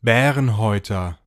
Bärenhäuter.